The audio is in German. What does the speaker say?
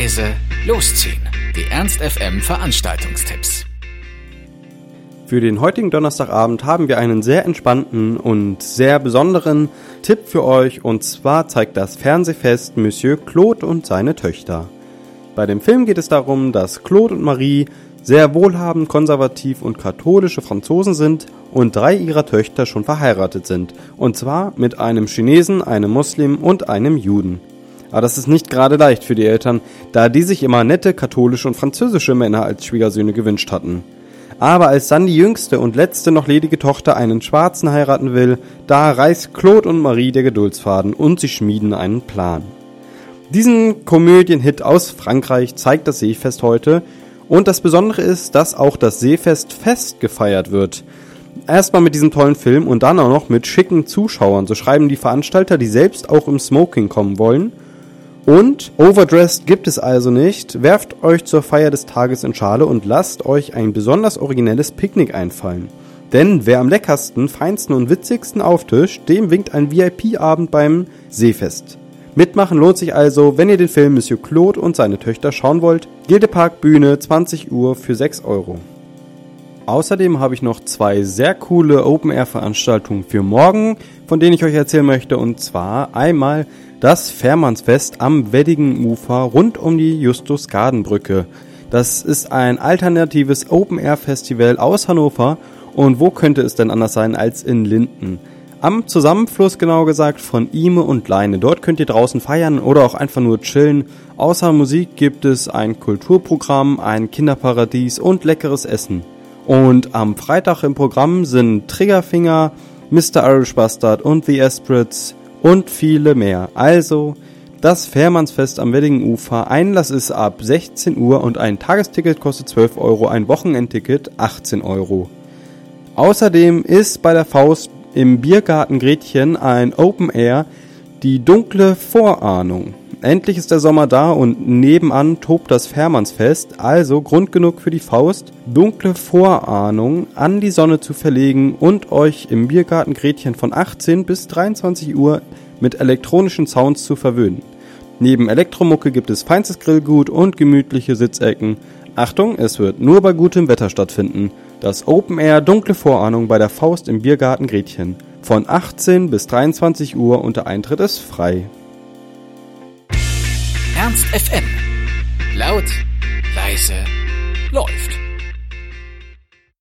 leise, losziehen. Die Ernst FM Veranstaltungstipps. Für den heutigen Donnerstagabend haben wir einen sehr entspannten und sehr besonderen Tipp für euch und zwar zeigt das Fernsehfest Monsieur Claude und seine Töchter. Bei dem Film geht es darum, dass Claude und Marie sehr wohlhabend, konservativ und katholische Franzosen sind und drei ihrer Töchter schon verheiratet sind. Und zwar mit einem Chinesen, einem Muslim und einem Juden. Aber das ist nicht gerade leicht für die Eltern, da die sich immer nette katholische und französische Männer als Schwiegersöhne gewünscht hatten. Aber als dann die jüngste und letzte noch ledige Tochter einen Schwarzen heiraten will, da reißt Claude und Marie der Geduldsfaden und sie schmieden einen Plan. Diesen Komödienhit aus Frankreich zeigt das Seefest heute und das Besondere ist, dass auch das Seefest fest gefeiert wird. Erstmal mit diesem tollen Film und dann auch noch mit schicken Zuschauern, so schreiben die Veranstalter, die selbst auch im Smoking kommen wollen. Und Overdressed gibt es also nicht. Werft euch zur Feier des Tages in Schale und lasst euch ein besonders originelles Picknick einfallen. Denn wer am leckersten, feinsten und witzigsten auftischt, dem winkt ein VIP-Abend beim Seefest. Mitmachen lohnt sich also, wenn ihr den Film Monsieur Claude und seine Töchter schauen wollt. Gildepark Bühne, 20 Uhr für 6 Euro. Außerdem habe ich noch zwei sehr coole Open-Air-Veranstaltungen für morgen, von denen ich euch erzählen möchte. Und zwar einmal das Fährmannsfest am Weddingenufer rund um die Justus-Garden-Brücke. Das ist ein alternatives Open-Air-Festival aus Hannover. Und wo könnte es denn anders sein als in Linden? Am Zusammenfluss genau gesagt von Ime und Leine. Dort könnt ihr draußen feiern oder auch einfach nur chillen. Außer Musik gibt es ein Kulturprogramm, ein Kinderparadies und leckeres Essen. Und am Freitag im Programm sind Triggerfinger, Mr. Irish Bastard und The Espritz und viele mehr. Also das Fährmannsfest am Weddingenufer. Einlass ist ab 16 Uhr und ein Tagesticket kostet 12 Euro, ein Wochenendticket 18 Euro. Außerdem ist bei der Faust im Biergarten Gretchen ein Open Air, die dunkle Vorahnung. Endlich ist der Sommer da und nebenan tobt das Fährmannsfest, also Grund genug für die Faust, dunkle Vorahnung an die Sonne zu verlegen und euch im Biergarten Gretchen von 18 bis 23 Uhr mit elektronischen Sounds zu verwöhnen. Neben Elektromucke gibt es feinstes Grillgut und gemütliche Sitzecken. Achtung, es wird nur bei gutem Wetter stattfinden. Das Open Air Dunkle Vorahnung bei der Faust im Biergarten Gretchen. Von 18 bis 23 Uhr und der Eintritt ist frei. Ernst FM. Laut, leise.